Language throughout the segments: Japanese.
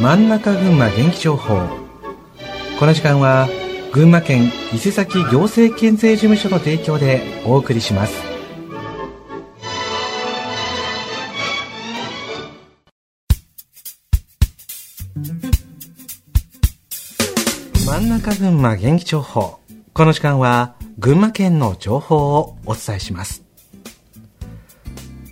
真ん中群馬元気情報。この時間は群馬県伊勢崎行政県税事務所の提供でお送りします。真ん中群馬元気情報。この時間は群馬県の情報をお伝えします。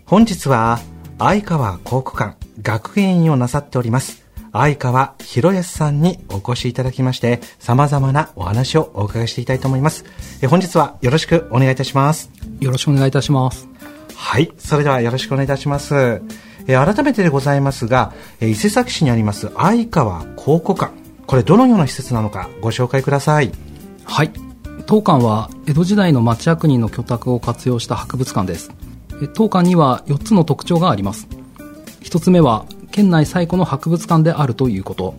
本日は相川考古館学芸員をなさっております。相川博康さんにお越しいただきまして様々なお話をお伺いしていきたいと思います。え本日はよろしくお願いいたします。よろしくお願いいたします。はい。それではよろしくお願いいたします。え改めてでございますがえ伊勢崎市にあります相川考古館。これどのような施設なのかご紹介ください。はい。当館は江戸時代の町役人の居宅を活用した博物館です。当館には4つの特徴があります。1つ目は県内最古の博物館であるということ。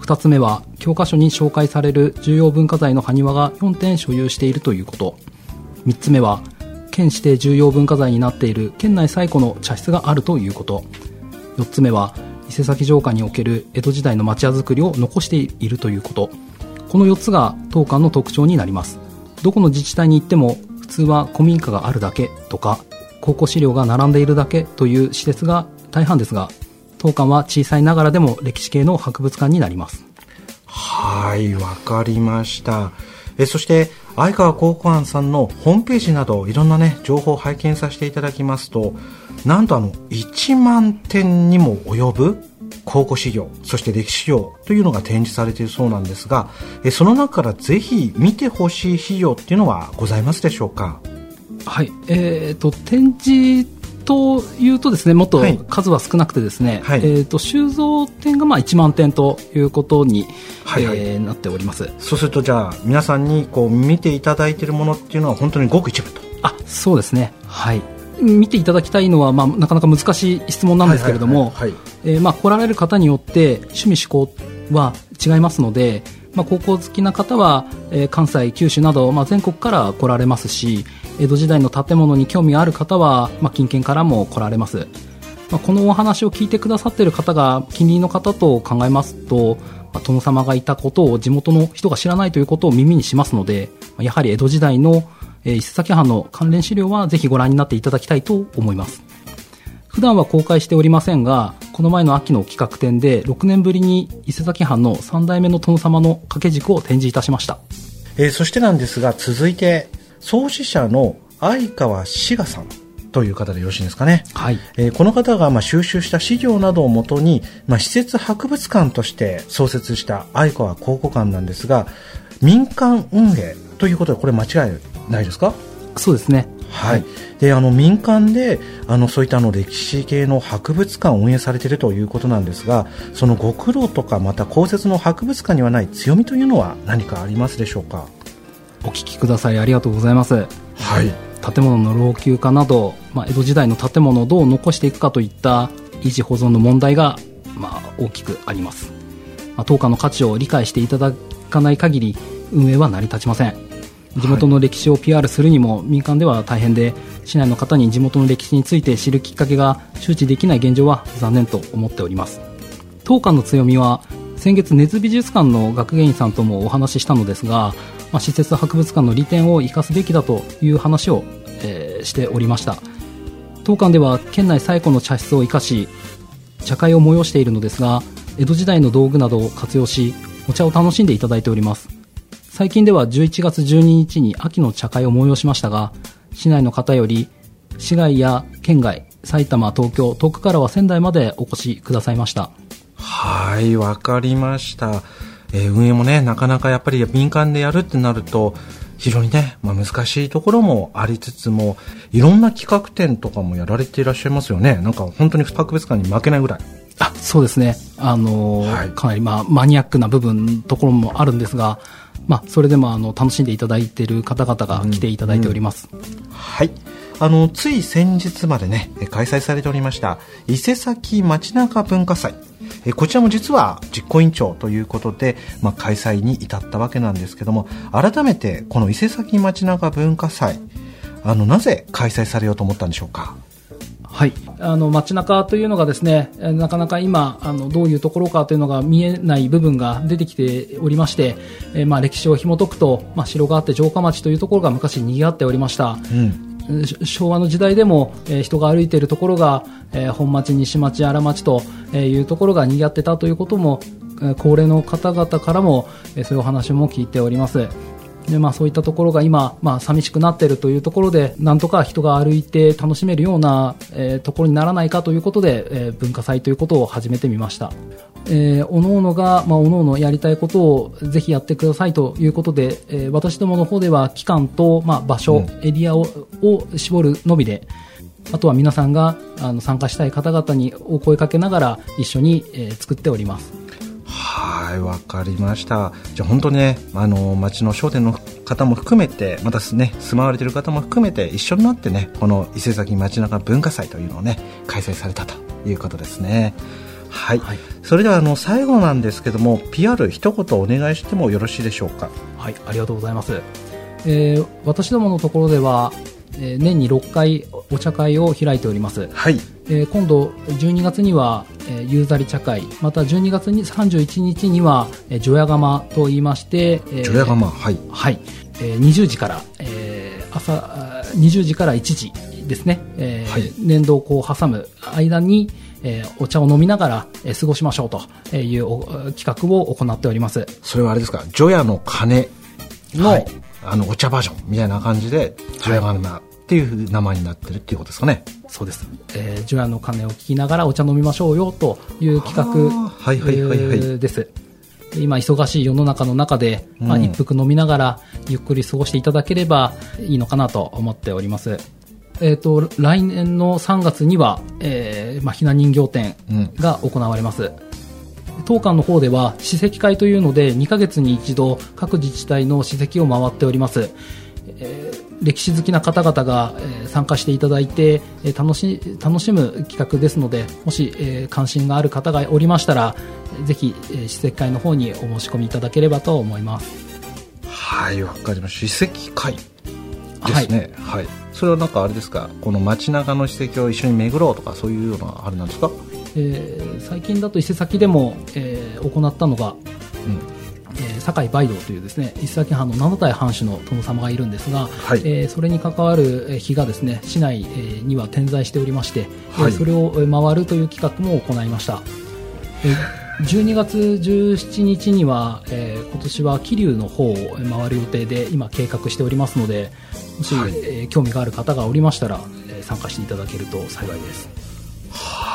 2つ目は教科書に紹介される重要文化財の埴輪が4点所有しているということ。3つ目は県指定重要文化財になっている県内最古の茶室があるということ。4つ目は伊勢崎城下における江戸時代の町屋造りを残しているということ。この4つが当館の特徴になります。どこの自治体に行っても普通は古民家があるだけとか考古資料が並んでいるだけという施設が大半ですが当館は小さいながらでも歴史系の博物館になります。はいわかりました。えそして相川考古館さんのホームページなどいろんなね情報を拝見させていただきますとなんとあの1万点にも及ぶ考古資料そして歴史資料というのが展示されているそうなんですがえその中からぜひ見てほしい資料っていうのはございますでしょうか？はい。えーと、展示というとですねもっと数は少なくてですね、はい、えーと、収蔵点がまあ1万点ということに、はいはい、えー、なっております。そうするとじゃあ皆さんにこう見ていただいているものっていうのは本当にごく一部と。あそうですね。はい。見ていただきたいのは、まあ、なかなか難しい質問なんですけれども来られる方によって趣味思考は違いますので、まあ、高校好きな方は、えー、関西、九州など、まあ、全国から来られますし江戸時代の建物に興味がある方は、まあ、近県からも来られます、まあ、このお話を聞いてくださっている方が近隣の方と考えますと、まあ、殿様がいたことを地元の人が知らないということを耳にしますのでまやはり江戸時代の伊勢崎藩の関連資料はぜひご覧になっていただきたいと思います。普段は公開しておりませんがこの前の秋の企画展で6年ぶりに伊勢崎藩の3代目の殿様の掛け軸を展示いたしました、えー、そしてなんですが続いて創始者の相川志賀さんという方でよろしいですかね。はい。えー、この方がまあ収集した資料などをもとに、まあ、施設博物館として創設した相川考古館なんですが、民間運営ということでこれ間違いないですか？そうですね。はい、であの民間であのそういったあの歴史系の博物館を運営されているということなんですがそのご苦労とかまた公設の博物館にはない強みというのは何かありますでしょうか？お聞きください。ありがとうございます。はい。建物の老朽化など、まあ、江戸時代の建物をどう残していくかといった維持保存の問題が、まあ、大きくあります、まあ、当館の価値を理解していただかない限り運営は成り立ちません。地元の歴史を PR するにも民間では大変で市内の方に地元の歴史について知るきっかけが周知できない現状は残念と思っております。当館の強みは先月根津美術館の学芸員さんともお話ししたのですがまあ、施設博物館の利点を生かすべきだという話を、えー、しておりました。当館では県内最古の茶室を生かし茶会を催しているのですが江戸時代の道具などを活用しお茶を楽しんでいただいております。最近では11月12日に秋の茶会を催しましたが市内の方より市外や県外埼玉東京遠くからは仙台までお越しくださいました。はいわかりましたえー、運営もね、なかなかやっぱり民間でやるってなると、非常にね、まあ、難しいところもありつつも、いろんな企画展とかもやられていらっしゃいますよね。なんか本当に博物館に負けないぐらい。あ、そうですね。あのーはい、かなりまあマニアックな部分、ところもあるんですが、まあ、それでもあの楽しんでいただいている方々が来ていただいております。うんうん、はい。あの、つい先日までね、開催されておりました、伊勢崎街中文化祭。えこちらも実は実行委員長ということで、まあ、開催に至ったわけなんですけども改めてこの伊勢崎町中文化祭あのなぜ開催されようと思ったんでしょうか？はい、あの街中というのがですねなかなか今あのどういうところかというのが見えない部分が出てきておりまして、えー、まあ歴史を紐解くと、まあ、城があって城下町というところが昔賑わっておりました、うん昭和の時代でも、え、人が歩いているところが、え、本町、西町、荒町というところが賑わってたということも高齢の方々からも、そういうお話も聞いております。でまあ、そういったところが今、まあ、寂しくなっているというところでなんとか人が歩いて楽しめるような、えー、ところにならないかということで、えー、文化祭ということを始めてみました。えー、おのおのが、まあ、おのおのやりたいことをぜひやってくださいということで、えー、私どもの方では期間と、まあ、場所、うん、エリアをを絞るのみであとは皆さんがあの参加したい方々にお声かけながら一緒に、えー、作っております。はい、わかりました。じゃあ本当にね、あの、町の商店の方も含めて、またね、住まわれている方も含めて、一緒になってね、この伊勢崎町中文化祭というのをね、開催されたということですね。はい。はい、それでは、あの、最後なんですけども、PR 一言お願いしてもよろしいでしょうか？はい、ありがとうございます。えー、私どものところでは、えー、年に6回お茶会を開いております。はい。えー、今度12月には、えー、ゆうざり茶会また12月に31日には、えー、除夜釜と言いまして、えー、除夜釜はい、はい。えー、20時から、えー、朝20時から1時ですね、えーはい、年度をこう挟む間に、えー、お茶を飲みながら、えー、過ごしましょうという企画を行っております。それはあれですか？除夜の鐘の、はい、あのお茶バージョンみたいな感じで除夜釜、はいっていう名前になってるっていうことですかね。そうです。えー、除夜の鐘を聞きながらお茶飲みましょうよという企画はいはいはいはい、です。今忙しい世の中の中で、まあ、一服飲みながらゆっくり過ごしていただければいいのかなと思っております。えっ、ー、と、来年の3月には、えー、まあ、ひな人形展が行われます。うん当館の方では史跡会というので2ヶ月に一度各自治体の史跡を回っております、えー、歴史好きな方々が、え参加していただいて、え楽し楽しむ企画ですのでもし、え関心がある方がおりましたらぜひ、え史跡会の方にお申し込みいただければと思います。はいわかりました。史跡会。ですね、はい、はい、それはなんかあれですか？この街中の史跡を一緒に巡ろうとかそういうようなあれなんですか、えー、最近だと伊勢崎でも、えー、行ったのが、うんえー、堺梅道というですね伊勢崎藩の七代藩主の殿様がいるんですが、はい、えー、それに関わる日がですね市内には点在しておりまして、はい、それを回るという企画も行いました。12月17日には、えー、今年は桐生の方を回る予定で今計画しておりますのでもし、はい、えー、興味がある方がおりましたら、えー、参加していただけると幸いです。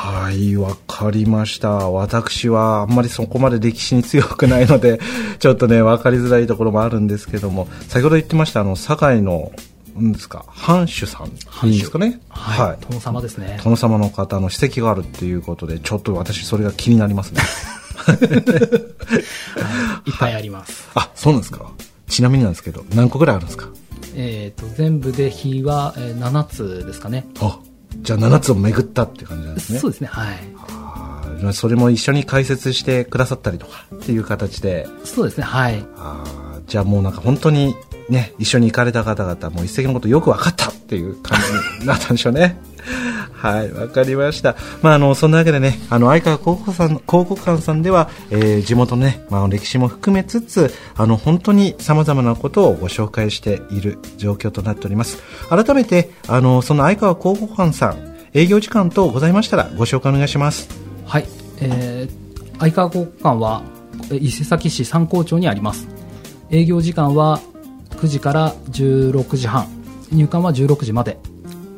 はい、わかりました。私はあんまりそこまで歴史に強くないので、ちょっとね、わかりづらいところもあるんですけども、先ほど言ってました、あの、堺の、んですか、藩主さんですかね？はい。はい、殿様ですね。殿様の方の史跡があるっていうことで、ちょっと私それが気になりますね。いっぱいあります。あ、そうなんですか。ちなみになんですけど、何個ぐらいあるんですか？えっ、と、全部で日は、えー、7つですかね。あ、じゃあ7つを巡ったって感じなんですね。そうですね、はい。あそれも一緒に解説してくださったりとかっていう形で。そうですね、はい。あじゃあもうなんか本当にね、一緒に行かれた方々も一石のことよく分かったっていう感じになったんでしょうね。はい、わかりました。まあ、あの、そんなわけでね、あの、相川広告さん、広告館さんでは、えー、地元のね、まあ、歴史も含めつつ、あの、本当に様々なことをご紹介している状況となっております。改めて、あの、その相川広告館さん、営業時間等ございましたらご紹介お願いします。はい、えー、相川広告館は、伊勢崎市三高町にあります。営業時間は9時から16時半、入館は16時まで。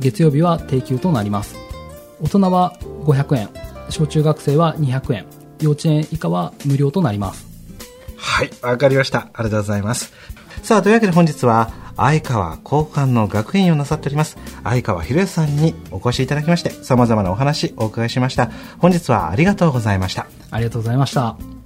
月曜日は定休となります。大人は500円。小中学生は200円。幼稚園以下は無料となります。はいわかりました。ありがとうございます。さあというわけで本日は相川交換の学園をなさっております。相川博さんにお越しいただきまして様々なお話お伺いしました。本日はありがとうございました。ありがとうございました